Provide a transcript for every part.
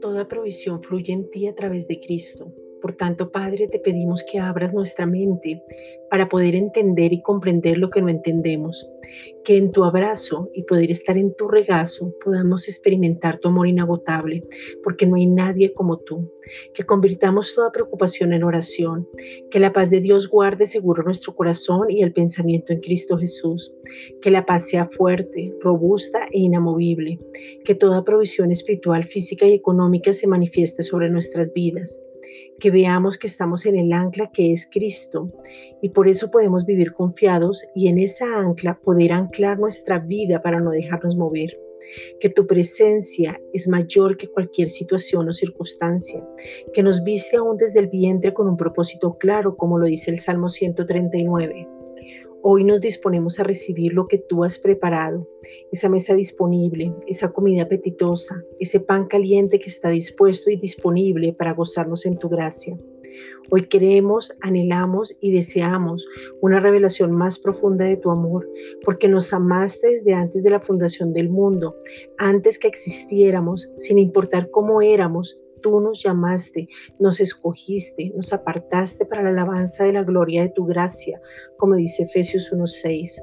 Toda provisión fluye en ti a través de Cristo. Por tanto, Padre, te pedimos que abras nuestra mente para poder entender y comprender lo que no entendemos. Que en tu abrazo y poder estar en tu regazo podamos experimentar tu amor inagotable, porque no hay nadie como tú. Que convirtamos toda preocupación en oración. Que la paz de Dios guarde seguro nuestro corazón y el pensamiento en Cristo Jesús. Que la paz sea fuerte, robusta e inamovible. Que toda provisión espiritual, física y económica se manifieste sobre nuestras vidas que veamos que estamos en el ancla que es Cristo y por eso podemos vivir confiados y en esa ancla poder anclar nuestra vida para no dejarnos mover. Que tu presencia es mayor que cualquier situación o circunstancia, que nos viste aún desde el vientre con un propósito claro, como lo dice el Salmo 139. Hoy nos disponemos a recibir lo que tú has preparado, esa mesa disponible, esa comida apetitosa, ese pan caliente que está dispuesto y disponible para gozarnos en tu gracia. Hoy queremos, anhelamos y deseamos una revelación más profunda de tu amor, porque nos amaste desde antes de la fundación del mundo, antes que existiéramos, sin importar cómo éramos, tú nos llamaste, nos escogiste, nos apartaste para la alabanza de la gloria de tu gracia, como dice Efesios 1.6.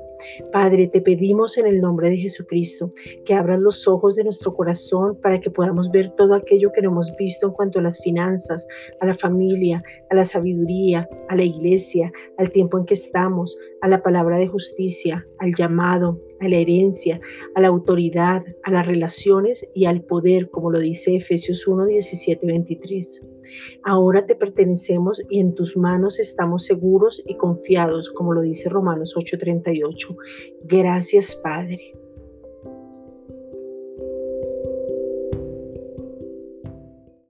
Padre, te pedimos en el nombre de Jesucristo que abras los ojos de nuestro corazón para que podamos ver todo aquello que no hemos visto en cuanto a las finanzas, a la familia, a la sabiduría, a la iglesia, al tiempo en que estamos, a la palabra de justicia, al llamado, a la herencia, a la autoridad, a las relaciones y al poder, como lo dice Efesios 1, 17, 23. Ahora te pertenecemos y en tus manos estamos seguros y confiados, como lo dice Romanos 8:38. Gracias, Padre.